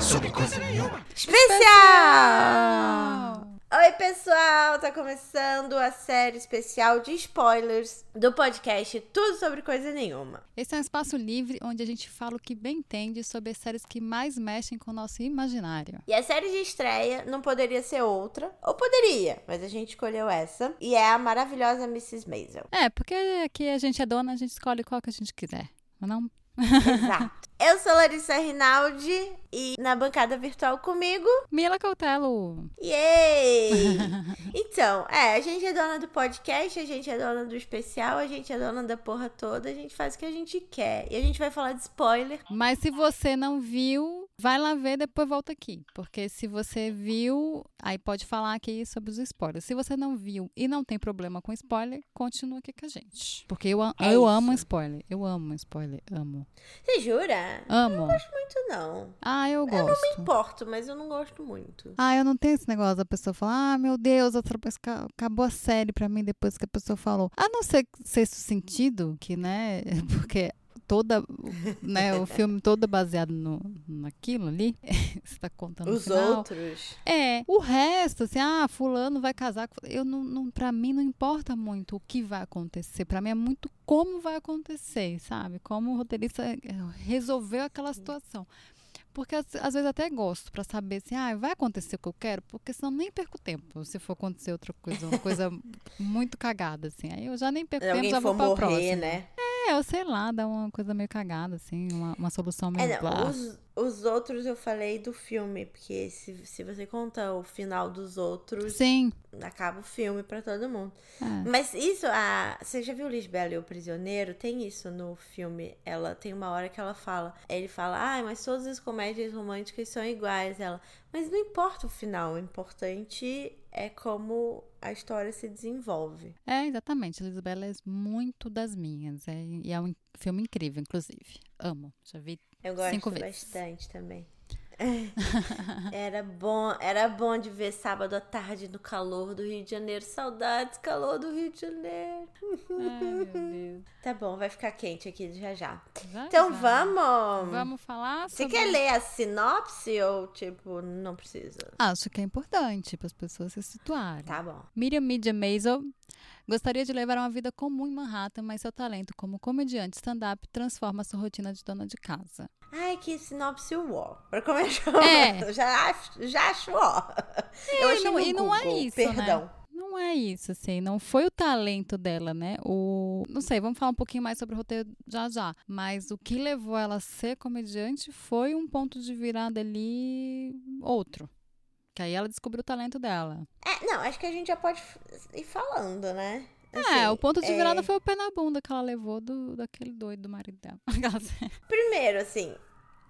Sobre coisa nenhuma. Especial! Oi, pessoal! Tá começando a série especial de spoilers do podcast Tudo Sobre Coisa Nenhuma. Esse é um espaço livre onde a gente fala o que bem entende sobre as séries que mais mexem com o nosso imaginário. E a série de estreia não poderia ser outra, ou poderia, mas a gente escolheu essa, e é a maravilhosa Mrs. Maisel. É, porque aqui a gente é dona, a gente escolhe qual que a gente quiser. Mas não Exato. Eu sou Larissa Rinaldi e na bancada virtual comigo. Mila Cautelo. Yay! então, é, a gente é dona do podcast, a gente é dona do especial, a gente é dona da porra toda, a gente faz o que a gente quer. E a gente vai falar de spoiler. Mas se você não viu, vai lá ver, depois volta aqui. Porque se você viu, aí pode falar aqui sobre os spoilers. Se você não viu e não tem problema com spoiler, continua aqui com a gente. Porque eu, É eu isso. amo spoiler. Eu amo spoiler. Amo. Você jura? Amo. Eu não gosto muito, não. Ah, eu Eu não me gosto. importo, mas eu não gosto muito. Ah, eu não tenho esse negócio da pessoa falar, ah, meu Deus, outra pessoa, ca- acabou a série pra mim depois que a pessoa falou. A não ser sexto sentido, que, né, porque toda, né, o filme todo baseado no, naquilo ali, você tá contando Os outros. É, o resto, assim, ah, fulano vai casar, eu não, não para mim não importa muito o que vai acontecer, pra mim é muito como vai acontecer, sabe? Como o roteirista resolveu aquela situação. Porque às, às vezes até gosto pra saber assim, ah, vai acontecer o que eu quero, porque senão nem perco tempo se for acontecer outra coisa, uma coisa muito cagada assim. Aí eu já nem perco Se tempo, já vou pra morrer, próxima. né? É, eu sei lá, dá uma coisa meio cagada assim, uma, uma solução meio É, não, os, os outros eu falei do filme, porque se, se você conta o final dos outros, Sim. acaba o filme pra todo mundo. É. Mas isso, a, você já viu Lisbela e o Prisioneiro? Tem isso no filme. Ela tem uma hora que ela fala. Ele fala, ah, mas todas as comédias românticas são iguais. Ela, mas não importa o final, o importante é como a história se desenvolve. É, exatamente. Lisbela é muito das minhas. É, e é um filme incrível, inclusive. Amo. Já vi. Eu gosto Cinco vezes. bastante também. era bom, era bom de ver sábado à tarde no calor do Rio de Janeiro. Saudades, calor do Rio de Janeiro. Ai, meu Deus. Tá bom, vai ficar quente aqui já já. Já, Então vamos. Vamos falar Você sobre... quer ler a sinopse ou, tipo, não precisa? Acho que é importante para as pessoas se situarem. Tá bom. Miriam Media Maisel gostaria de levar uma vida comum em Manhattan, mas seu talento como comediante stand-up transforma sua rotina de dona de casa. Ai, que sinopse ó. Pra começar, É. já acho, já acho ó. eu achei não- e não é isso, né? Perdão. Não é isso, assim, não foi o talento dela, né? O, não sei, vamos falar um pouquinho mais sobre o roteiro já já. Mas o que levou ela a ser comediante foi um ponto de virada ali outro. Que aí ela descobriu o talento dela. É, não, acho que a gente já pode ir falando, né? é, Assim, o ponto de é, virada foi o pé na bunda que ela levou do, daquele doido do marido dela. Primeiro, assim,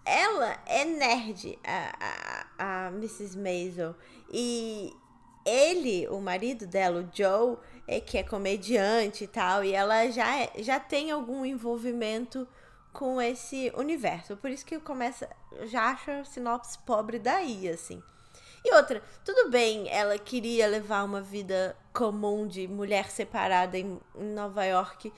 ela é nerd, a, a, a Mrs. Maisel. E ele, o marido dela, o Joe, é que é comediante e tal. E ela já, é- já tem algum envolvimento com esse universo. Por isso que eu começo, eu já acho a sinopse pobre daí, assim. E outra, tudo bem, ela queria levar uma vida comum de mulher separada em, em Nova York.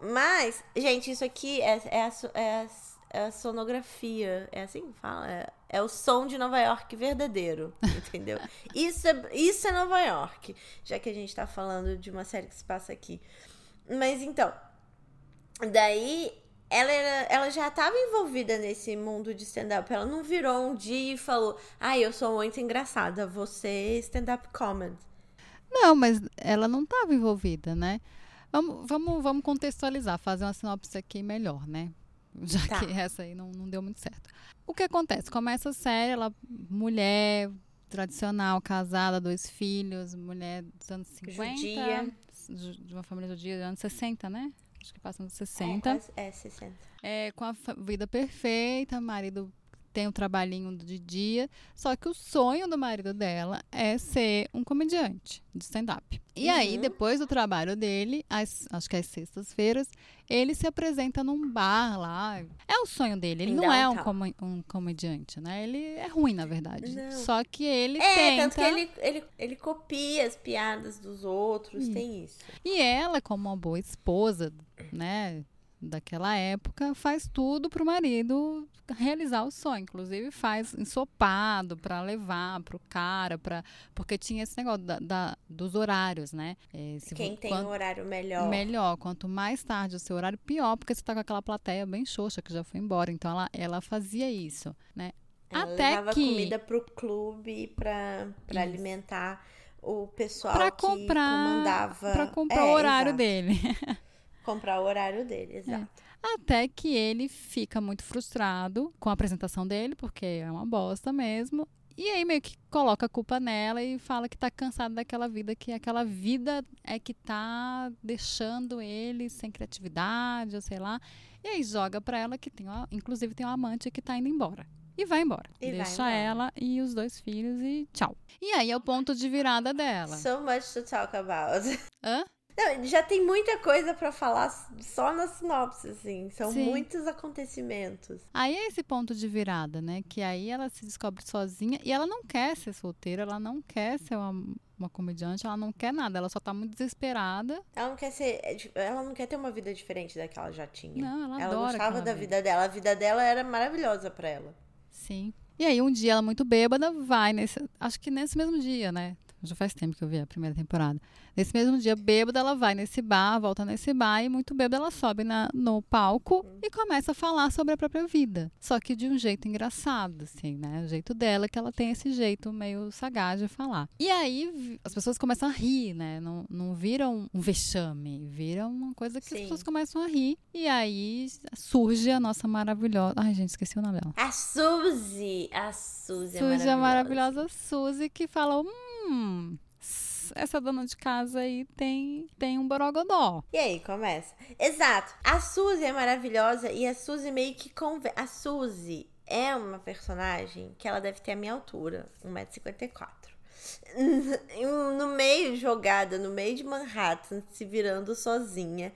Mas, gente, isso aqui é, é, a, é a- é a sonografia. É assim que fala? É, é o som de Nova York verdadeiro. Entendeu? isso, é, isso é Nova York. Já que a gente tá falando de uma série que se passa aqui. Mas então, daí ela, era- ela já estava envolvida nesse mundo de stand-up. Ela não virou um dia e falou: Ai, eu sou muito engraçada, você stand-up comedy. Não, mas ela não estava envolvida, né? Vamos, vamos, vamos contextualizar, fazer uma sinopse aqui melhor, né? Já Tá. que essa aí não, não deu muito certo. O que acontece? Começa a série, ela, mulher tradicional, casada, dois filhos, mulher dos anos 50. Judia. ju- De uma família judia dos anos 60, né? Acho que passa nos 60. É, é 60. É, com a vida perfeita, marido tem um trabalhinho de dia, só que o sonho do marido dela é ser um comediante de stand-up. E aí, Uhum. depois do trabalho dele, às- acho que às sextas-feiras, ele se apresenta num bar lá. É o sonho dele. Ele Em não é um, downtown. comi- um comediante, né? Ele é ruim, na verdade. Não. Só que ele É, tenta. tanto que ele, ele, ele copia as piadas dos outros, tem isso. E ela, como uma boa esposa, né? daquela época faz tudo pro marido realizar o sonho, inclusive faz ensopado para levar pro cara, para porque tinha esse negócio da, da dos horários, né? É, Quem tem quanto, um horário melhor. Melhor, quanto mais tarde o seu horário, pior, porque você tá com aquela plateia bem xoxa que já foi embora. Então ela, ela fazia isso, né? Ela Até levava que... comida pro clube para alimentar o pessoal pra comprar, que comandava. Pra comprar é, o horário exato. dele. comprar o horário dele, exato. É. Até que ele fica muito frustrado com a apresentação dele, porque é uma bosta mesmo. E aí meio que coloca a culpa nela e fala que tá cansado daquela vida, que aquela vida é que tá deixando ele sem criatividade, ou sei lá. E aí joga pra ela que tem, uma, inclusive tem um amante que tá indo embora. E vai embora. E Deixa vai embora. ela e os dois filhos e tchau. E aí é o ponto de virada dela. So much to talk about. Hã? Não, já tem muita coisa para falar só na sinopse, assim. São Sim. muitos acontecimentos. Aí é esse ponto de virada, né? Que aí ela se descobre sozinha e ela não quer ser solteira, ela não quer ser uma, uma comediante, ela não quer nada, ela só tá muito desesperada. Ela não quer ser. É, ela não quer ter uma vida diferente da que ela já tinha. Não, ela, ela gostava da vida dela. A vida dela era maravilhosa para ela. Sim. E aí um dia ela muito bêbada vai nesse, acho que nesse mesmo dia, né? Já faz tempo que eu vi a primeira temporada. Nesse mesmo dia, bêbada, ela vai nesse bar, volta nesse bar e muito bêbada ela sobe na, no palco e começa a falar sobre a própria vida. Só que de um jeito engraçado, assim, né? O jeito dela que ela tem esse jeito meio sagaz de falar. E aí as pessoas começam a rir, né? Não, não viram um vexame, viram uma coisa que Sim. as pessoas começam a rir. E aí surge a nossa maravilhosa. Ai, gente, esqueci o nome dela. A Suzy! A Suzy, é Suzy a maravilhosa Suzy que fala: hum essa dona de casa aí tem, tem um borogodó. E aí, começa. Exato. A Suzy é maravilhosa e a Suzy meio que convence. A Suzy é uma personagem que ela deve ter a minha altura, 1,54m. No meio, jogada no meio de Manhattan, se virando sozinha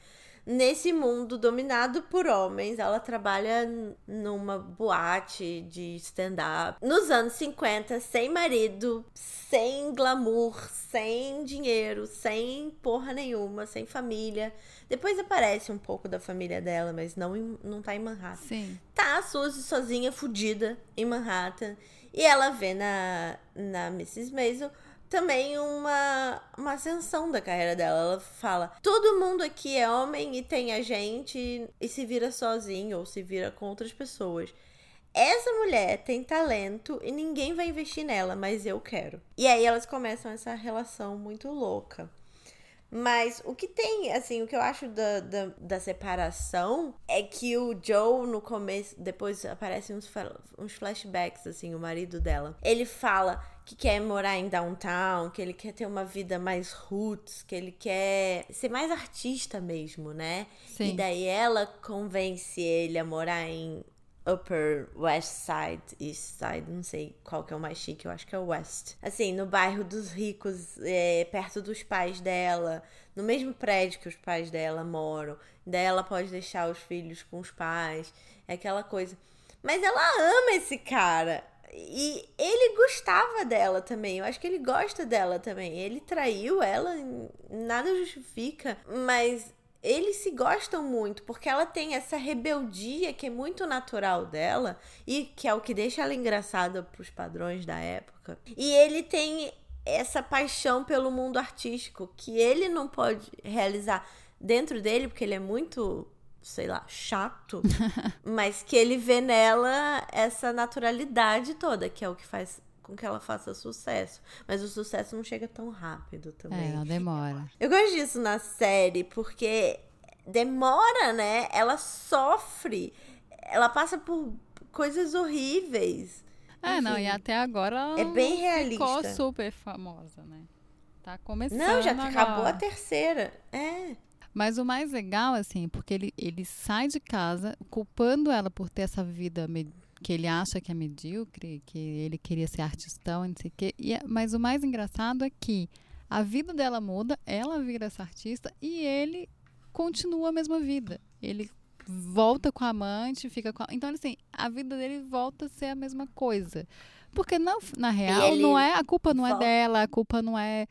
nesse mundo dominado por homens. Ela trabalha numa boate de stand-up. Nos anos 50, sem marido, sem glamour, sem dinheiro, sem porra nenhuma, sem família. Depois aparece um pouco da família dela, mas não, não tá em Manhattan. Sim. Tá a Suzy sozinha, fodida, em Manhattan. E ela vê na, na Mrs. Maisel também uma, uma ascensão da carreira dela. Ela fala: todo mundo aqui é homem e tem a gente e se vira sozinho ou se vira com outras pessoas. Essa mulher tem talento e ninguém vai investir nela, mas eu quero. E aí elas começam essa relação muito louca. Mas o que tem, assim, o que eu acho da, da, da, separação é que o Joe, no começo, depois aparecem uns, uns flashbacks, assim, o marido dela. Ele fala que quer morar em downtown, que ele quer ter uma vida mais roots, que ele quer ser mais artista mesmo, né? Sim. E daí ela convence ele a morar em Upper West Side, East Side, não sei qual que é o mais chique, eu acho que é o West. Assim, no bairro dos ricos, é, perto dos pais dela, no mesmo prédio que os pais dela moram. Daí ela pode deixar os filhos com os pais, é aquela coisa. Mas ela ama esse cara. E ele gostava dela também. Eu acho que ele gosta dela também. Ele traiu ela, nada justifica. Mas eles se gostam muito, porque ela tem essa rebeldia que é muito natural dela e que é o que deixa ela engraçada para os padrões da época. E ele tem essa paixão pelo mundo artístico que ele não pode realizar dentro dele, porque ele é muito sei lá, chato, mas que ele vê nela essa naturalidade toda, que é o que faz com que ela faça sucesso. Mas o sucesso não chega tão rápido também. É, ela demora. Eu gosto disso na série, porque demora, né? Ela sofre. Ela passa por coisas horríveis. É, Enfim, não, e até agora é bem realista. ficou super famosa, né? Tá começando. Não, já agora. acabou a terceira. É. Mas o mais legal, assim, porque ele, ele sai de casa culpando ela por ter essa vida que ele acha que é medíocre, que ele queria ser artistão, não sei o quê. E, é, mas o mais engraçado é que a vida dela muda, ela vira essa artista e ele continua a mesma vida. Ele volta com a amante, fica com a... Então, assim, a vida dele volta a ser a mesma coisa. Porque, na, na real, ele não é, a culpa não é volta. é dela, a culpa não é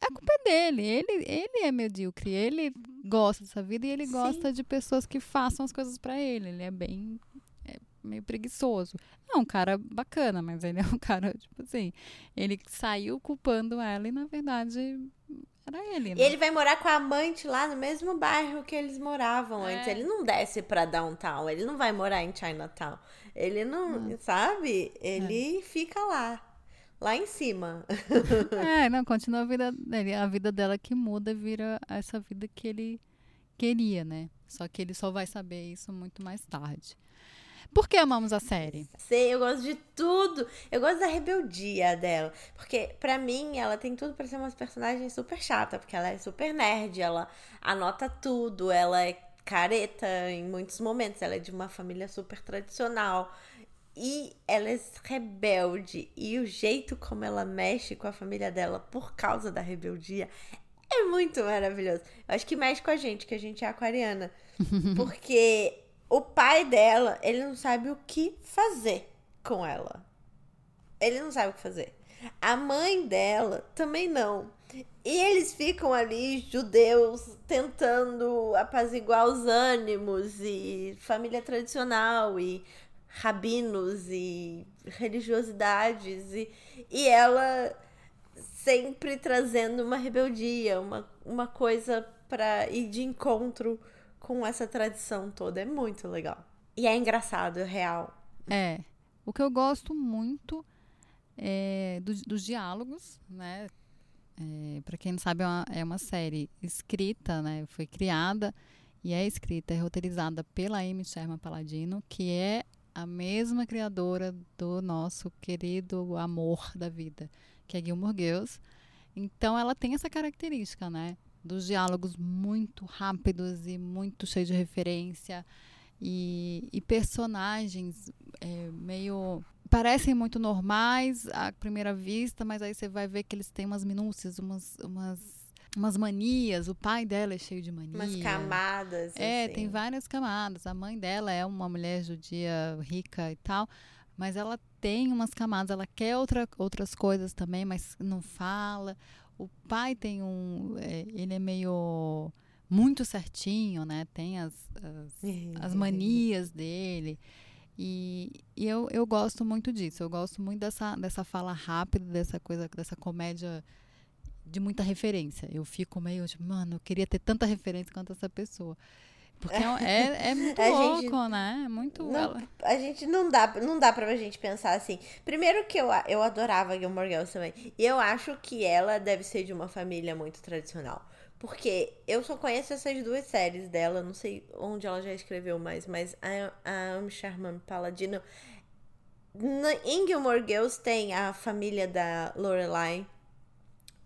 a culpa é dele. Ele, ele é medíocre. Ele gosta dessa vida e ele Sim. gosta de pessoas que façam as coisas pra ele. Ele é bem. É meio preguiçoso. É um cara bacana, mas ele é um cara, tipo assim. Ele saiu culpando ela e, na verdade, era ele, né? E ele vai morar com a amante lá no mesmo bairro que eles moravam É. antes. Ele não desce pra downtown, ele não vai morar em Chinatown. Ele não, sabe? Ele fica lá, lá em cima. É, não, continua a vida dele. A vida dela que muda vira essa vida que ele queria, né? Só que ele só vai saber isso muito mais tarde. Por que amamos a série? Sei, eu gosto de tudo. Eu gosto da rebeldia dela. Porque, pra mim, ela tem tudo pra ser uma personagem super chata. Porque ela é super nerd, ela anota tudo, ela é careta em muitos momentos. Ela é de uma família super tradicional. E ela é rebelde. E o jeito como ela mexe com a família dela por causa da rebeldia é muito maravilhoso. Eu acho que mexe com a gente, que a gente é aquariana. Porque o pai dela, ele não sabe o que fazer com ela. Ele não sabe o que fazer. A mãe dela também não. E eles ficam ali, judeus, tentando apaziguar os ânimos e família tradicional e rabinos e religiosidades e, e ela sempre trazendo uma rebeldia, uma, uma coisa para ir de encontro com essa tradição toda. É muito legal. E é engraçado, é real. É. O que eu gosto muito é do- dos diálogos, né? É, para quem não sabe, é uma, é uma série escrita, né? Foi criada e é escrita, é roteirizada pela Amy Sherman Paladino, que é a mesma criadora do nosso querido amor da vida, que é Gilmore Girls. Então, ela tem essa característica, né? Dos diálogos muito rápidos e muito cheios de referência e, e personagens é, meio parecem muito normais à primeira vista, mas aí você vai ver que eles têm umas minúcias, umas, umas, umas manias. O pai dela é cheio de mania. Umas camadas. É, assim. tem várias camadas. A mãe dela é uma mulher judia rica e tal, mas ela tem umas camadas, ela quer outra, outras coisas também, mas não fala. O pai tem um. é, ele é meio. muito certinho, né? Tem as, as, as manias dele. E, e eu, eu gosto muito disso. Eu gosto muito dessa, dessa fala rápida, dessa coisa, dessa comédia de muita referência. Eu fico meio tipo, mano, eu queria ter tanta referência quanto essa pessoa. Porque é, é, é muito A louco, gente- né? É muito. Não, a gente não dá, não dá pra gente pensar assim. Primeiro que eu, a- eu adorava Gilmore Girls também. E eu acho que ela deve ser de uma família muito tradicional. Porque eu só conheço essas duas séries dela. Não sei onde ela já escreveu mais. Mas a, a Amy Sherman Paladino... Na, em Gilmore Girls tem a família da Lorelai.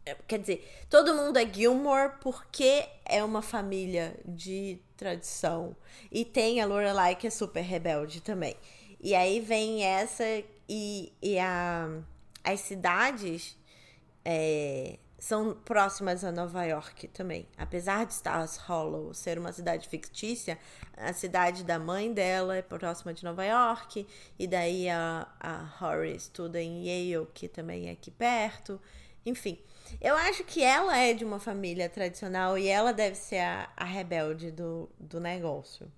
É, Quer dizer, todo mundo é Gilmore porque é uma família de tradição. E tem a Lorelai que é super rebelde também. E aí vem essa e, e a, as cidades é, são próximas a Nova York também. Apesar de Stars Hollow ser uma cidade fictícia, a cidade da mãe dela é próxima de Nova York. E daí a, a Rory estuda em Yale, que também é aqui perto. Enfim, eu acho que ela é de uma família tradicional e ela deve ser a, a rebelde do, do negócio.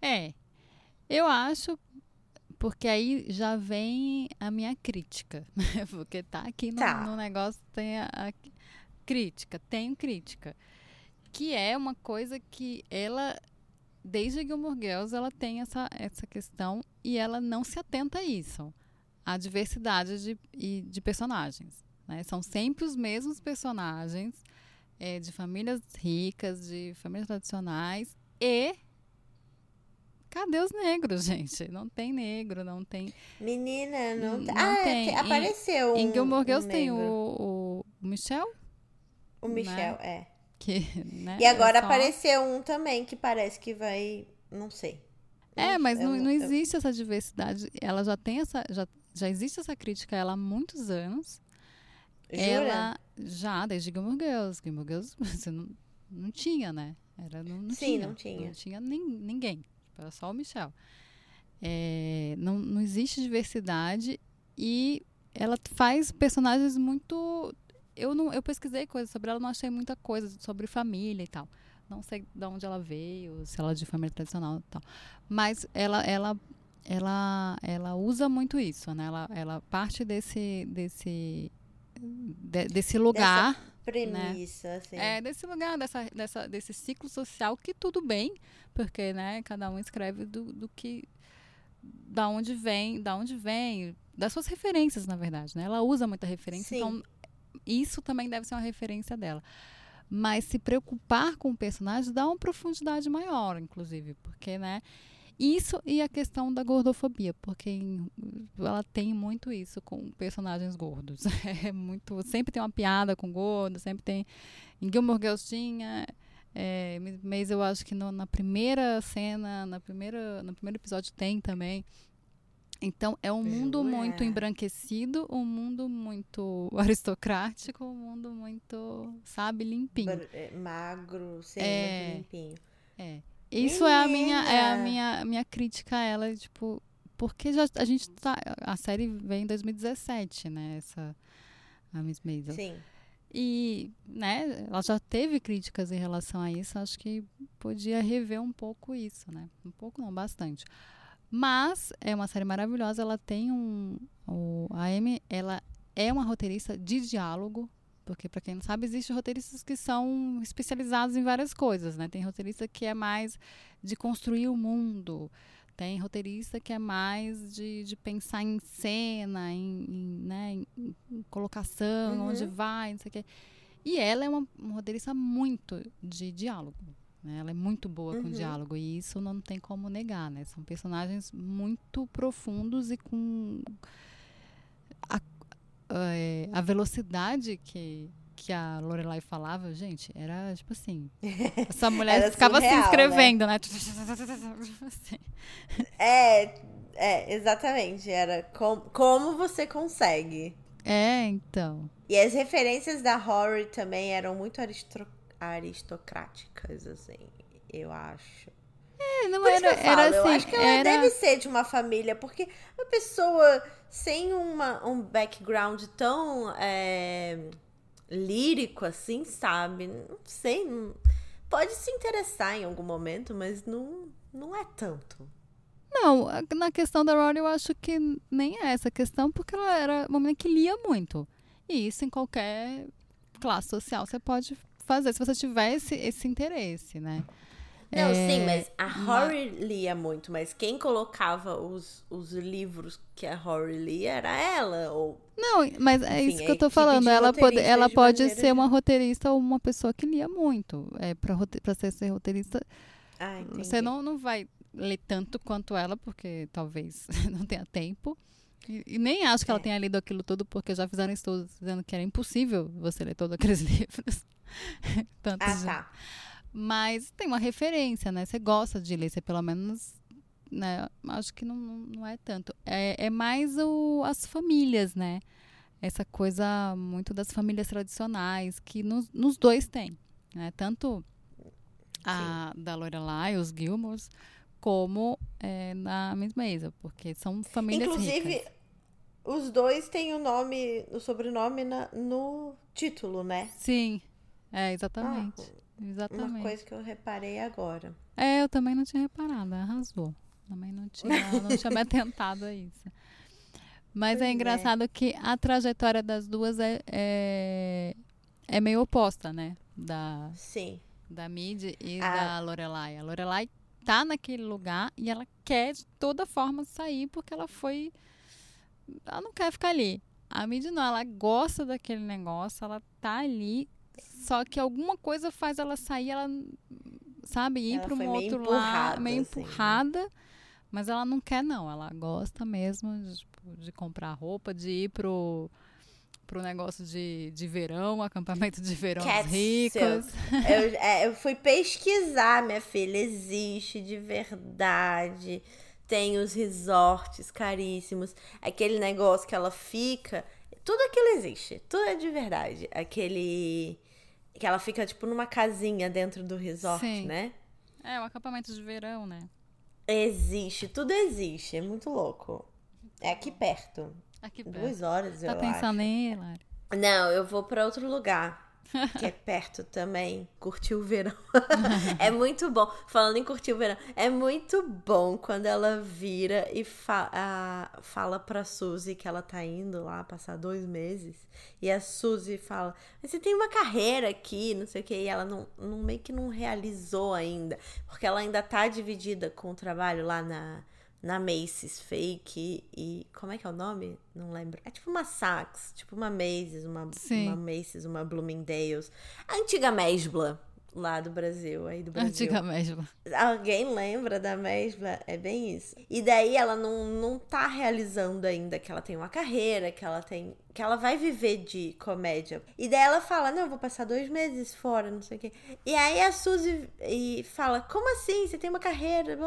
É. Eu acho. Porque aí já vem a minha crítica. Porque tá aqui no, Tá. no negócio, tem a, a crítica. Tenho crítica. Que é uma coisa que ela. Desde Gilmore Girls, ela tem essa, essa questão e ela não se atenta a isso. A diversidade de, e de personagens. Né? São sempre os mesmos personagens é, de famílias ricas, de famílias tradicionais e Cadê os negros, gente? Não tem negro, não tem. Menina, não, Não tem. Ah, tem. te- Em- apareceu. em um- Gilmore um Girls tem negro. o, o Michel, O Michel, é. que, né? E agora é só- apareceu um também que parece que vai. Não sei. É, mas não, Eu- não eu- existe essa diversidade. Ela já tem essa. Já, já existe essa crítica a ela há muitos anos. Ela já, desde Gilmore Girls. Gilmore Girls você não, não tinha, né? Era, não, não Sim, tinha. não tinha. Não tinha nem, ninguém. Tipo, Era só o Michel. É, não, não existe diversidade e ela faz personagens muito eu não eu pesquisei coisas sobre ela, não achei muita coisa sobre família e tal. Não sei de onde ela veio, se ela é de família tradicional e tal. Mas ela ela ela ela usa muito isso, né? Ela ela parte desse desse de, desse lugar Dessa premissa, né? assim. É, desse lugar, dessa, dessa, desse ciclo social que tudo bem, porque, né, cada um escreve do, do que da onde vem, da onde vem, das suas referências, na verdade, né? Ela usa muita referência, Sim. então isso também deve ser uma referência dela. Mas se preocupar com o personagem dá uma profundidade maior, inclusive, porque, né? Isso e a questão da gordofobia, porque ela tem muito isso com personagens gordos. É muito, sempre tem uma piada com gordo, sempre tem. Em Gilmore Girls tinha, é, mas eu acho que no, na primeira cena, na primeira, no primeiro episódio tem também. Então é um mundo muito embranquecido, um mundo muito aristocrático, um mundo muito, sabe, limpinho. É, magro, sim, é, limpinho. É. Isso Menina. é a minha é a minha minha crítica a ela, tipo, porque já a gente tá a série vem em 2017, né, essa a Miss Maisel. Sim. E, né, ela já teve críticas em relação a isso, acho que podia rever um pouco isso, né? Um pouco não, bastante. Mas é uma série maravilhosa, ela tem um o, a Amy, ela é uma roteirista de diálogo, porque para quem não sabe, existem roteiristas que são especializados em várias coisas, né? Tem roteirista que é mais de construir o mundo, tem roteirista que é mais de, de pensar em cena, em, em né, em, em colocação, uhum. onde vai, não sei o quê. E ela é uma, uma roteirista muito de diálogo. Né? Ela é muito boa uhum. com diálogo e isso não tem como negar, né? São personagens muito profundos e com a, é, a velocidade que que a Lorelai falava, gente, era tipo assim. Essa mulher ficava surreal, assim escrevendo, né? né? É, é, exatamente. Era com, como você consegue. É, então. E as referências da Rory também eram muito aristo aristocráticas, assim, eu acho. É, não Por era, eu, era assim, eu acho que ela era... deve ser de uma família, porque uma pessoa sem uma, um background tão. É lírico, assim, sabe? Não sei. Não... Pode se interessar em algum momento, mas não, não é tanto. Não, na questão da Rory eu acho que nem é essa questão, porque ela era uma menina que lia muito. E isso em qualquer classe social você pode fazer, se você tiver esse, esse interesse, né? Não, é, sim, mas a Rory mas... lia muito, mas quem colocava os, os livros que a Rory lia era ela, ou... Não, mas é Enfim, isso que eu tô falando, ela pode, ela pode ser uma roteirista ou uma pessoa que lia muito, é, pra, pra ser, ser roteirista, ah, você não, não vai ler tanto quanto ela, porque talvez não tenha tempo, e, e nem acho que é. ela tenha lido aquilo tudo, porque já fizeram estudos dizendo que era impossível você ler todos aqueles livros. Tantos ah, tá. Mas tem uma referência, né? Você gosta de ler, você pelo menos. Né? Acho que não, não é tanto. É, é mais o, as famílias, né? Essa coisa muito das famílias tradicionais, que nos, nos dois tem. Né? Tanto a Sim. da Lorelai, os Gilmores, como é, na mesma Isa, porque são famílias Inclusive, ricas. os dois têm o nome, o sobrenome na, no título, né? Sim, é, exatamente. Ah, Exatamente. Uma coisa que eu reparei agora. É, eu também não tinha reparado, arrasou. Também não tinha, não tinha me atentado a isso. Mas é pois é engraçado é. que a trajetória das duas é, é, é, meio oposta, né? Da, Sim. Da Mid e a... da Lorelai. A Lorelai tá naquele lugar e ela quer de toda forma sair porque ela foi. Ela não quer ficar ali. A Mid não, ela gosta daquele negócio, ela tá ali só que alguma coisa faz ela sair, ela, sabe, ir para um outro lado, meio assim, né? empurrada. Né? Mas ela não quer, não. Ela gosta mesmo de, tipo, de comprar roupa, de ir pro, pro negócio de, de verão, acampamento de verão ricos. Eu, é, eu fui pesquisar, minha filha. Existe de verdade. Tem os resorts caríssimos. Aquele negócio que ela fica. Tudo aquilo existe. Tudo é de verdade. Aquele que ela fica, tipo, numa casinha dentro do resort, Sim. né? É, o um acampamento de verão, né? Existe, tudo existe. É muito louco. É aqui perto. Aqui perto. Duas horas, tá eu pensando acho. em ir, Lari? Não, eu vou para outro lugar que é perto também, curtir o verão. é muito bom. Falando em curtir o verão, é muito bom quando ela vira e fa a, fala pra Suzy que ela tá indo lá passar dois meses. E a Suzy fala: Mas você tem uma carreira aqui, não sei o que. E ela não, não meio que não realizou ainda. Porque ela ainda tá dividida com o trabalho lá na na Macy's fake e como é que é o nome? Não lembro. É tipo uma Saks, tipo uma Macy's, uma, uma Macy's, uma Bloomingdale's. A antiga Mesbla lá do Brasil, aí do Brasil. Antiga Mesbla. Alguém lembra da Mesbla? É bem isso. E daí ela não, não tá realizando ainda que ela tem uma carreira, que ela tem. que ela vai viver de comédia. E daí ela fala: Não, eu vou passar dois meses fora, não sei o quê. E aí a Suzy e fala: Como assim? Você tem uma carreira?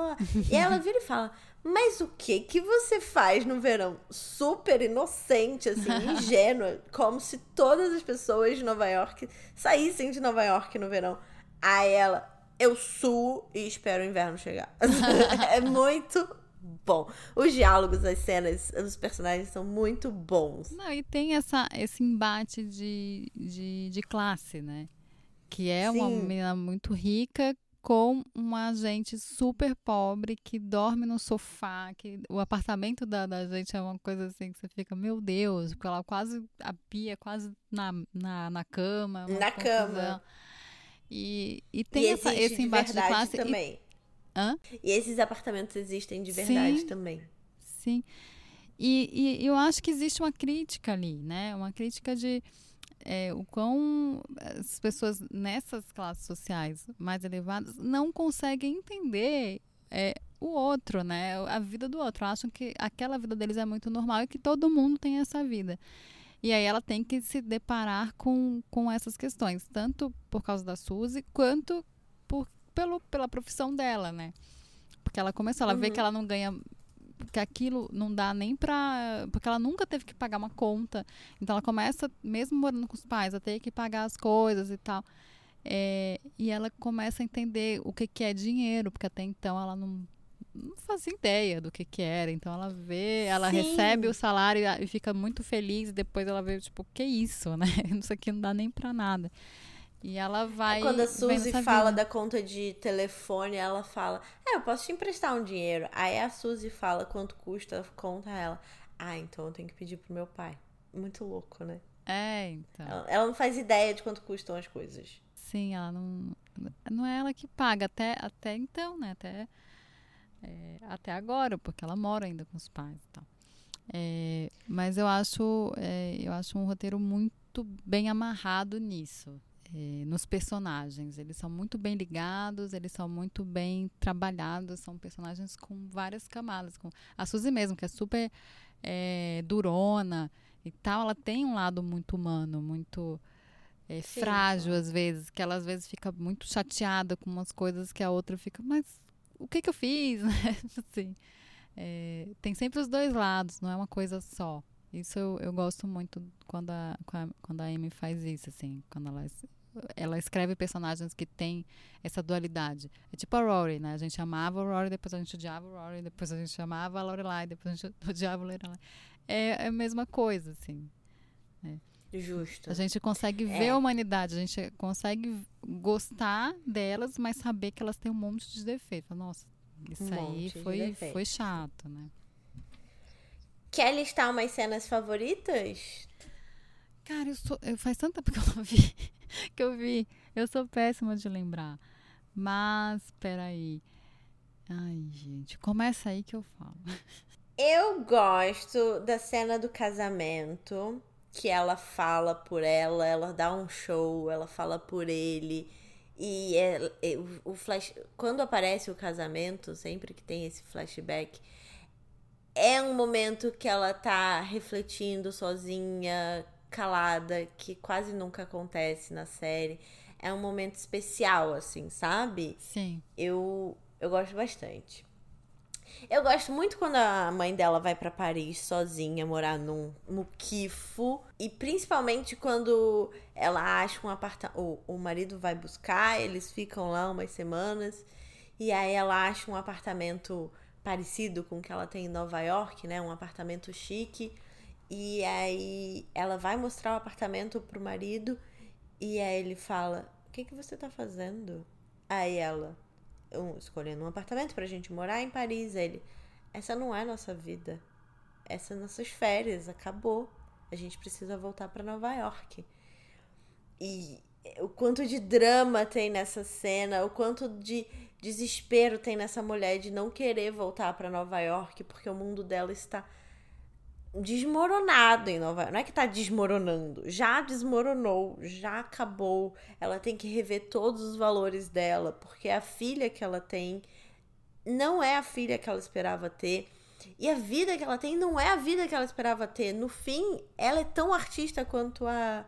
e ela vira e fala. Mas o que que você faz no verão? Super inocente, assim, ingênua, como se todas as pessoas de Nova York saíssem de Nova York no verão. Aí ela, eu suo e espero o inverno chegar. é muito bom. Os diálogos, as cenas, os personagens são muito bons. Não, e tem essa, esse embate de, de, de classe, né? Que é Sim. uma menina muito rica com uma gente super pobre que dorme no sofá, que o apartamento da, da gente é uma coisa assim que você fica, meu Deus, porque ela quase, a pia quase na, na, na cama. Na confusão. cama. E, e tem e essa, esse embate de, de classe. Também. E, Hã? e esses apartamentos existem de verdade sim, também. Sim. E, e eu acho que existe uma crítica ali, né? Uma crítica de é, o quão as pessoas nessas classes sociais mais elevadas não conseguem entender é, o outro, né? A vida do outro. Acham que aquela vida deles é muito normal e que todo mundo tem essa vida. E aí ela tem que se deparar com, com essas questões, tanto por causa da Suzy, quanto por, pelo, pela profissão dela, né? Porque ela começou, ela uhum. vê que ela não ganha que aquilo não dá nem pra. Porque ela nunca teve que pagar uma conta. Então ela começa, mesmo morando com os pais, a ter que pagar as coisas e tal. É, e ela começa a entender o que, que é dinheiro, porque até então ela não, não fazia ideia do que, que era. Então ela vê, ela Sim. recebe o salário e fica muito feliz, e depois ela vê, tipo, que isso, né? Isso aqui não dá nem pra nada. E ela vai. É quando a Suzy fala da conta de telefone, ela fala: É, eu posso te emprestar um dinheiro. Aí a Suzy fala quanto custa, conta ela. Ah, então eu tenho que pedir pro meu pai. Muito louco, né? É, então. Ela, ela não faz ideia de quanto custam as coisas. Sim, ela não. Não é ela que paga, até, até então, né? Até, é, até agora, porque ela mora ainda com os pais e tal. É, mas eu acho, é, eu acho um roteiro muito bem amarrado nisso é, nos personagens. Eles são muito bem ligados, eles são muito bem trabalhados, são personagens com várias camadas. Com a Suzy mesmo, que é super é, durona e tal, ela tem um lado muito humano, muito é, Sim, frágil às vezes, que ela às vezes fica muito chateada com umas coisas que a outra fica, mas o que que eu fiz? assim, tem sempre os dois lados, não é uma coisa só. Isso eu, eu gosto muito quando a, quando a Amy faz isso, assim, quando ela ela escreve personagens que têm essa dualidade. É tipo a Rory, né? A gente amava a Rory, depois a gente odiava a Rory, depois a gente amava a Lorelai, depois a gente odiava a Lorelai. É, é a mesma coisa, assim. Né? Justo. A gente consegue ver é. a humanidade, a gente consegue gostar delas, mas saber que elas têm um monte de defeitos. Nossa, isso um aí foi, foi chato, né? Quer listar umas cenas favoritas? Cara, eu sou, eu, faz tanto tempo que eu não vi. que eu vi. Eu sou péssima de lembrar. Mas, peraí. Ai, gente, começa aí que eu falo. Eu gosto da cena do casamento, que ela fala por ela, ela dá um show, ela fala por ele. E é, é, o flash, quando aparece o casamento, sempre que tem esse flashback, é um momento que ela tá refletindo sozinha, calada que quase nunca acontece na série. É um momento especial, assim, sabe? Sim. Eu, eu gosto bastante. Eu gosto muito quando a mãe dela vai para Paris sozinha, morar num muquifo. E principalmente quando ela acha um apartamento. O, o marido vai buscar, eles ficam lá umas semanas. E aí ela acha um apartamento parecido com o que ela tem em Nova York, né? Um apartamento chique. E aí ela vai mostrar o apartamento pro marido e aí ele fala: O que, que você tá fazendo? Aí ela, um, escolhendo um apartamento pra gente morar em Paris. Ele, essa não é nossa vida. Essas são nossas férias, acabou. A gente precisa voltar para Nova York. E o quanto de drama tem nessa cena, o quanto de desespero tem nessa mulher de não querer voltar para Nova York porque o mundo dela está desmoronado em Nova York. Não é que tá desmoronando, já desmoronou, já acabou. Ela tem que rever todos os valores dela, porque a filha que ela tem não é a filha que ela esperava ter. E a vida que ela tem não é a vida que ela esperava ter. No fim, ela é tão artista quanto a,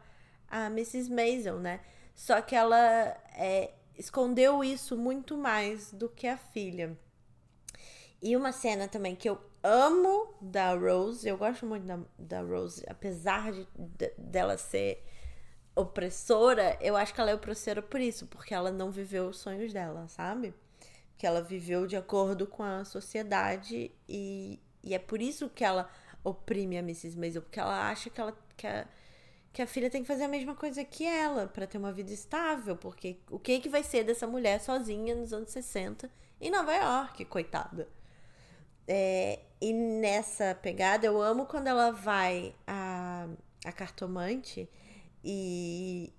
a Mrs. Maisel, né? Só que ela é, escondeu isso muito mais do que a filha. E uma cena também que eu amo da Rose, eu gosto muito da, da Rose, apesar de, de, dela ser opressora, eu acho que ela é opressora por isso, porque ela não viveu os sonhos dela, sabe? Que ela viveu de acordo com a sociedade e, e é por isso que ela oprime a Mrs. Maisel, porque ela acha que ela que a, que a filha tem que fazer a mesma coisa que ela para ter uma vida estável, porque o que que vai ser dessa mulher sozinha nos anos 60 em Nova York, coitada. É, e nessa pegada, eu amo quando ela vai a, a cartomante e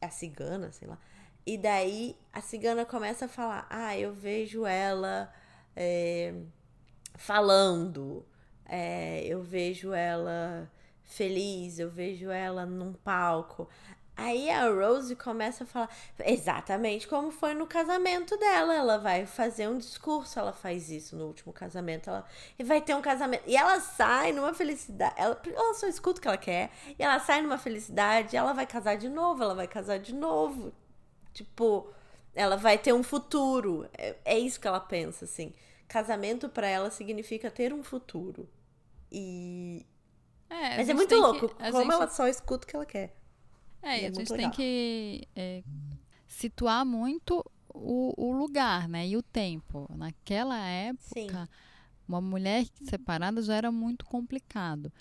a cigana, sei lá. E daí a cigana começa a falar: Ah, eu vejo ela é, falando, é, eu vejo ela feliz, eu vejo ela num palco. Aí a Rose começa a falar exatamente como foi no casamento dela. Ela vai fazer um discurso, ela faz isso no último casamento. Ela e vai ter um casamento. E ela sai numa felicidade. Ela, ela só escuta o que ela quer. E ela sai numa felicidade. Ela vai casar de novo, ela vai casar de novo. Tipo, ela vai ter um futuro. É, é isso que ela pensa, assim. Casamento para ela significa ter um futuro. E. É, Mas é muito louco. Que, como gente... ela só escuta o que ela quer. É, e a é gente tem que é, situar muito o, o, lugar, né? E o tempo. Naquela época, Sim. uma mulher separada já era muito complicado.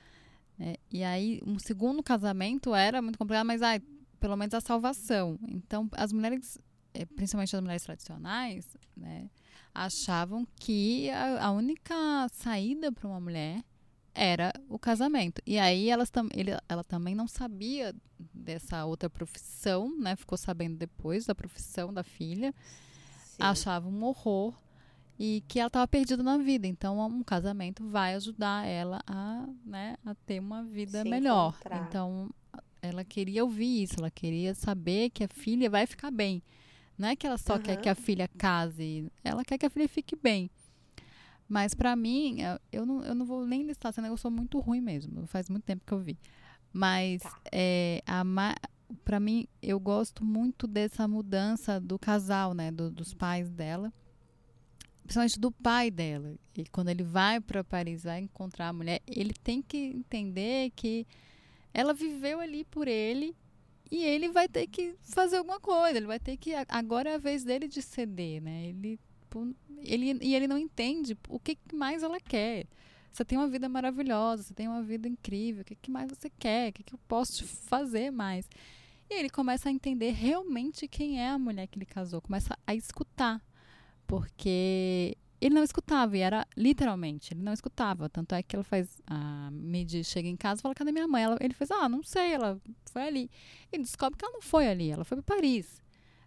Né? E aí, um segundo casamento era muito complicado, mas ai, pelo menos a salvação. Então, as mulheres, é, principalmente as mulheres tradicionais, né? Achavam que a, a única saída para uma mulher era o casamento. E aí elas tam, ele, ela também não sabia dessa outra profissão, né? Ficou sabendo depois da profissão da filha. Sim. Achava um horror e que ela estava perdida na vida. Então, um casamento vai ajudar ela a, né, a ter uma vida Se melhor. Encontrar. Então, ela queria ouvir isso, ela queria saber que a filha vai ficar bem. Não é que ela só uhum. quer que a filha case, ela quer que a filha fique bem. Mas para mim, eu não, eu não vou nem listar cena, eu sou muito ruim mesmo. Faz muito tempo que eu vi. Mas tá. é, para mim, eu gosto muito dessa mudança do casal, né? Do, dos pais dela. Principalmente do pai dela. E quando ele vai para Paris, vai encontrar a mulher, ele tem que entender que ela viveu ali por ele e ele vai ter que fazer alguma coisa. Ele vai ter que. Agora é a vez dele de ceder, né? Ele Tipo, ele, e ele não entende o que mais ela quer. Você tem uma vida maravilhosa, você tem uma vida incrível, o que, que mais você quer? O que, que eu posso te fazer mais? E ele começa a entender realmente quem é a mulher que ele casou, começa a escutar. Porque ele não escutava, e era literalmente, ele não escutava. Tanto é que ela faz. A Midi chega em casa e fala: cadê minha mãe? Ela, ele fez: ah, não sei, ela foi ali. Ele descobre que ela não foi ali, ela foi para Paris.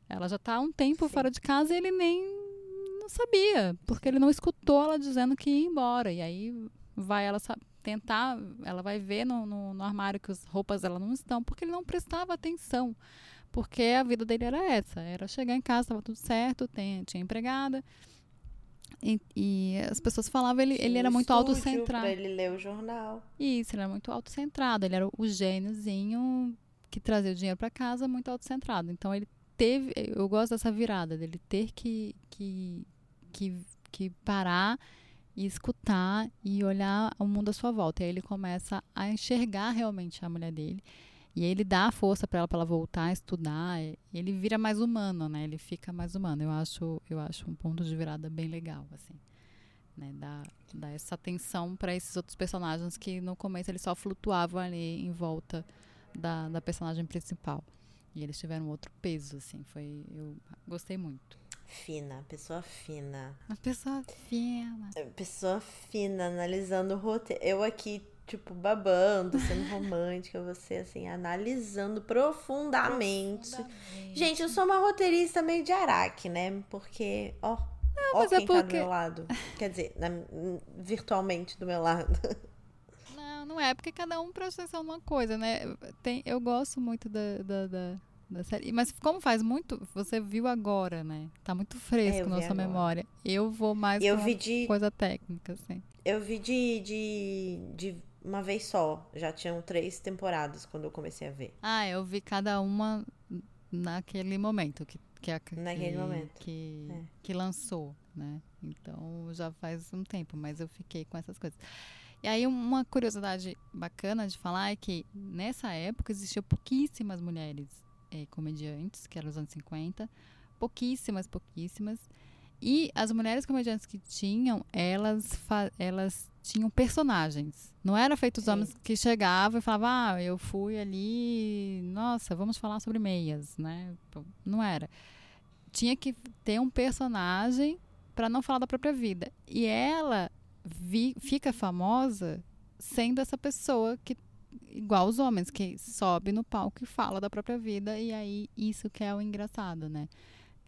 Ela já está há um tempo Sim. fora de casa e ele nem não sabia, porque ele não escutou ela dizendo que ia embora. E aí vai ela tentar, ela vai ver no, no, no armário que as roupas dela não estão, porque ele não prestava atenção. Porque a vida dele era essa, era chegar em casa, estava tudo certo, tem, tinha empregada. E, e, as pessoas falavam ele, ele era muito autocentrado. Ele ler o jornal. Isso, ele era muito autocentrado. Ele era o gêniozinho que trazia o dinheiro para casa, muito autocentrado. Então ele teve, eu gosto dessa virada dele ter que, que que, que parar e escutar e olhar o mundo à sua volta. E aí ele começa a enxergar realmente a mulher dele. E ele dá força para ela para ela voltar a estudar. Ele vira mais humano, né? Ele fica mais humano. Eu acho, eu acho um ponto de virada bem legal, assim. né? Dar, dar essa atenção para esses outros personagens que no começo eles só flutuavam ali em volta da, da personagem principal. E eles tiveram outro peso, assim. Foi. Eu gostei muito. Fina, pessoa fina. Uma pessoa fina. Pessoa fina, analisando o roteiro. Eu aqui, tipo, babando, sendo romântica, você, assim, analisando profundamente. profundamente. Gente, eu sou uma roteirista meio de araque, né? Porque, ó, não, ó quem é porque... tá do meu lado. Quer dizer, na, virtualmente do meu lado. Não, não é, porque cada um presta atenção numa coisa, né? Tem, eu gosto muito da, da, da da série. Mas como faz muito, você viu agora, né? Tá muito fresco é, na sua memória. Eu vou mais eu vi de, coisa técnica, assim. Eu vi de, de, de uma vez só. Já tinham três temporadas quando eu comecei a ver. Ah, eu vi cada uma naquele momento que que, a, naquele que, momento que, é. que lançou, né? Então já faz um tempo, mas eu fiquei com essas coisas. E aí uma curiosidade bacana de falar é que nessa época existiam pouquíssimas mulheres é, comediantes, que eram os anos 50, pouquíssimas, pouquíssimas. E as mulheres comediantes que tinham, elas, elas tinham personagens. Não era feito os Sim. homens que chegavam e falavam, ah, eu fui ali, nossa, vamos falar sobre meias, né? Não era. Tinha que ter um personagem para não falar da própria vida. E ela vi, fica famosa sendo essa pessoa que igual os homens, que sobe no palco e fala da própria vida, e aí isso que é o engraçado, né?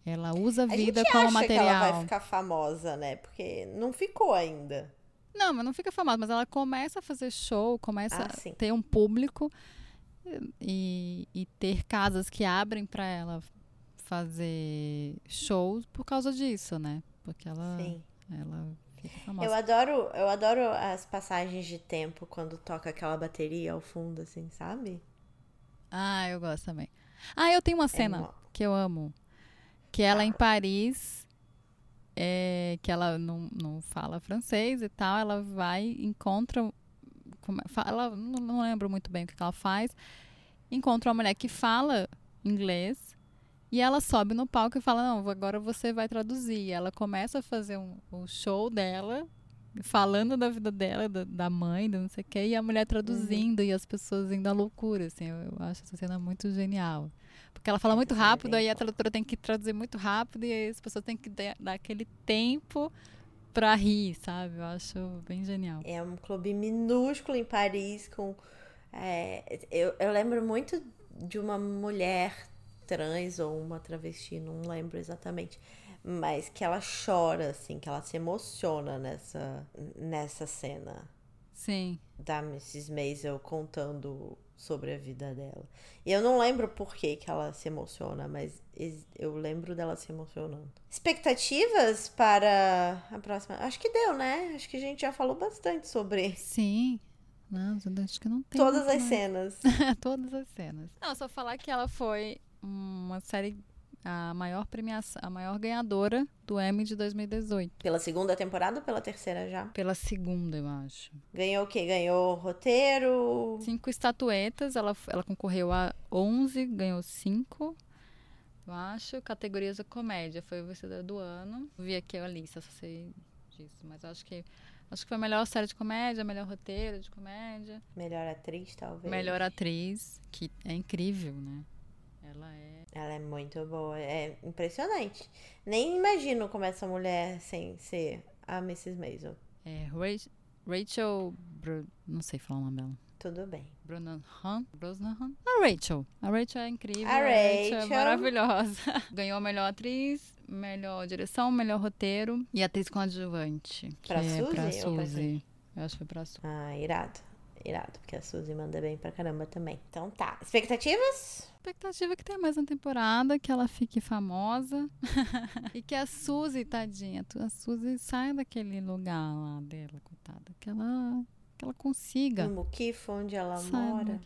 Ela usa a vida a como material. Que ela vai ficar famosa, né? Porque não ficou ainda. Não, mas não fica famosa, mas ela começa a fazer show, começa ah, a ter um público e, e ter casas que abrem para ela fazer shows por causa disso, né? Porque ela, sim. ela eu adoro, eu adoro as passagens de tempo quando toca aquela bateria ao fundo, assim, sabe? Ah, eu gosto também. Ah, eu tenho uma é cena é que eu amo. Que ela em Paris, é, que ela não, não fala francês e tal, ela vai, encontra. Ela não, não lembro muito bem o que ela faz. Encontra uma mulher que fala inglês e ela sobe no palco e fala: Não, agora você vai traduzir. E ela começa a fazer um, um show dela, falando da vida dela, da, da mãe, do não sei o quê, e a mulher traduzindo uhum. e as pessoas indo à loucura. Assim, eu, eu, acho essa cena muito genial. Porque ela fala muito rápido, aí a tradutora tem que traduzir muito rápido, e aí as pessoas têm que dar, dar aquele tempo pra rir, sabe? Eu acho bem genial. É um clube minúsculo em Paris com. É, eu, eu lembro muito de uma mulher trans ou uma travesti, não lembro exatamente. Mas que ela chora, assim, que ela se emociona nessa, nessa cena. Sim. Da Mrs. Maisel contando sobre a vida dela. E eu não lembro por que, que ela se emociona, mas eu lembro dela se emocionando. Expectativas para a próxima? Acho que deu, né? Acho que a gente já falou bastante sobre. Sim. Não, acho que não tem. Todas as mais. cenas. Todas as cenas. Não, só falar que ela foi uma série a maior premiação, a maior ganhadora do Emmy de 2018. Pela segunda temporada ou pela terceira já? Pela segunda, eu acho. Ganhou o quê? Ganhou roteiro? Cinco estatuetas, ela, ela concorreu a 11, ganhou cinco. Eu acho, categorias da comédia, foi o vencedor do ano. Vi aqui a lista, só sei disso, mas acho que acho que foi a melhor série de comédia, melhor roteiro de comédia. Melhor atriz, talvez. Melhor atriz, que é incrível, né? Ela é. Ela é muito boa. É impressionante. Nem imagino como essa mulher sem ser a Mrs. Maisel. É, Rachel. Não sei falar o nome dela. Tudo bem. Brosnahan? Brosnahan? A Rachel. A Rachel é incrível. A Rachel. A Rachel é maravilhosa. Ganhou a melhor atriz, melhor direção, melhor roteiro e atriz coadjuvante. Pra é Suzy? Pra Suzy. Eu acho que foi pra Suzy. Ah, irado. Irado, porque a Suzy manda bem pra caramba também. Então tá. Expectativas? Expectativa é que tenha mais uma temporada, que ela fique famosa. e que a Suzy, tadinha, a Suzy saia daquele lugar lá dela, coitada. Que ela, que ela consiga. No Muquifo, onde ela mora.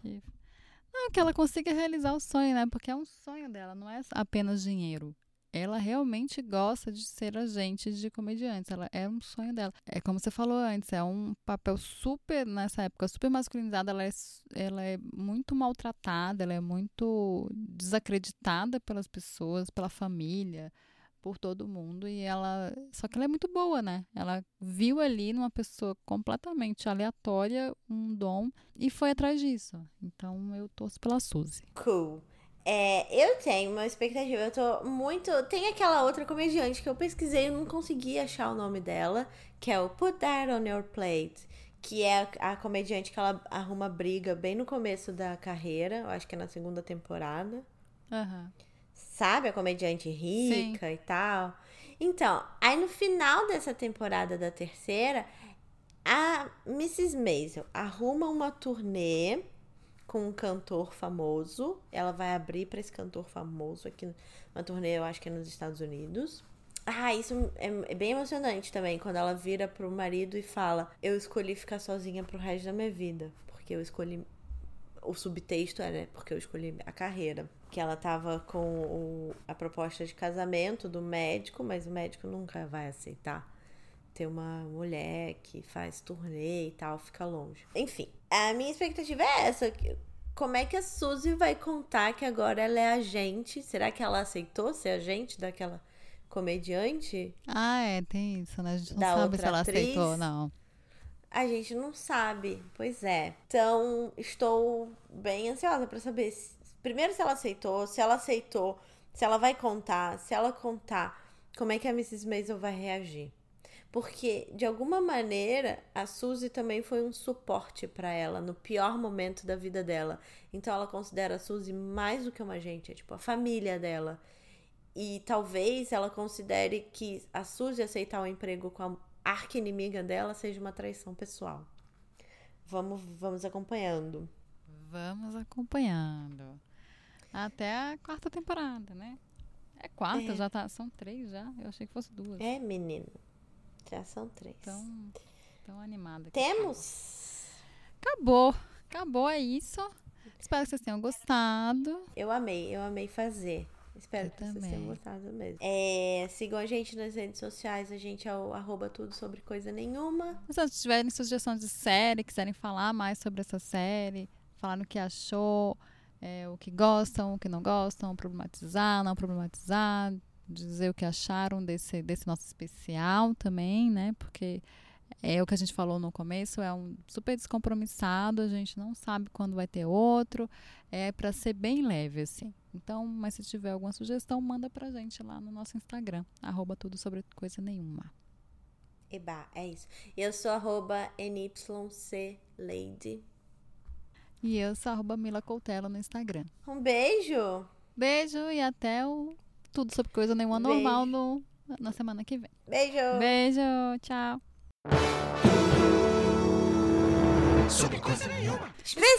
Não, que ela consiga realizar o sonho, né? Porque é um sonho dela, não é apenas dinheiro ela realmente gosta de ser agente de comediantes. Ela é um sonho dela. É como você falou antes, é um papel super, nessa época, super masculinizado. Ela é, ela é muito maltratada, ela é muito desacreditada pelas pessoas, pela família, por todo mundo e ela, só que ela é muito boa, né? Ela viu ali numa pessoa completamente aleatória um dom e foi atrás disso. Então eu torço pela Suzy. Cool. É, eu tenho uma expectativa, eu tô muito. Tem aquela outra comediante que eu pesquisei e não consegui achar o nome dela, que é o Put That on Your Plate, que é a, comediante que ela arruma briga bem no começo da carreira, eu acho que é na segunda temporada. Aham. Sabe, a comediante rica e tal. Então, aí no final dessa temporada da terceira, a Mrs. Maisel arruma uma turnê com um cantor famoso. Ela vai abrir para esse cantor famoso aqui, uma turnê, eu acho que é nos Estados Unidos. Ah, isso é, é bem emocionante também, quando ela vira pro marido e fala: Eu escolhi ficar sozinha pro resto da minha vida, porque eu escolhi. O subtexto é, né? Porque eu escolhi a carreira. Que ela tava com o, a proposta de casamento do médico, mas o médico nunca vai aceitar ter uma mulher que faz turnê e tal, fica longe. Enfim, a minha expectativa é essa. Como é que a Suzy vai contar que agora ela é agente? Será que ela aceitou ser agente daquela comediante? Ah, é, tem isso, né? A gente não Da sabe se ela atriz? aceitou, não. A gente não sabe. Pois é. Então, estou bem ansiosa para saber. se- primeiro, se ela aceitou. Se ela aceitou, se ela vai contar. Se ela contar, como é que a Mrs. Maisel vai reagir? Porque, de alguma maneira, a Suzy também foi um suporte para ela no pior momento da vida dela. Então, ela considera a Suzy mais do que uma gente, é tipo a família dela. E talvez ela considere que a Suzy aceitar o emprego com a arqui-inimiga dela seja uma traição pessoal. Vamos, vamos acompanhando. Vamos acompanhando. Até a quarta temporada, né? É quarta, É. já tá. São três já. Eu achei que fosse duas. É, menino. Já são três. Tão, tão animada. Temos. Acabou. Acabou, é isso. Espero que vocês tenham gostado. Eu amei, eu amei fazer. Espero Eu que vocês também. tenham gostado mesmo. É, sigam a gente nas redes sociais. A gente é o arroba tudo sobre coisa nenhuma. Se tiverem sugestões de série, quiserem falar mais sobre essa série, falar no que achou, é, o que gostam, o que não gostam, problematizar, não problematizar, dizer o que acharam desse, desse nosso especial também, né? Porque é o que a gente falou no começo, é um super descompromissado, a gente não sabe quando vai ter outro, é para ser bem leve, assim. Então, mas se tiver alguma sugestão, manda pra gente lá no nosso Instagram, arroba tudo sobre coisa nenhuma. Eba, é isso. Eu sou arroba NYCLady. E eu sou arroba Mila Coutelo no Instagram. Um beijo. Beijo e até o Tudo Sobre Coisa Nenhuma Beijo. Normal no, na semana que vem. Beijo. Beijo, tchau. Sobre coisa nenhuma. Especial!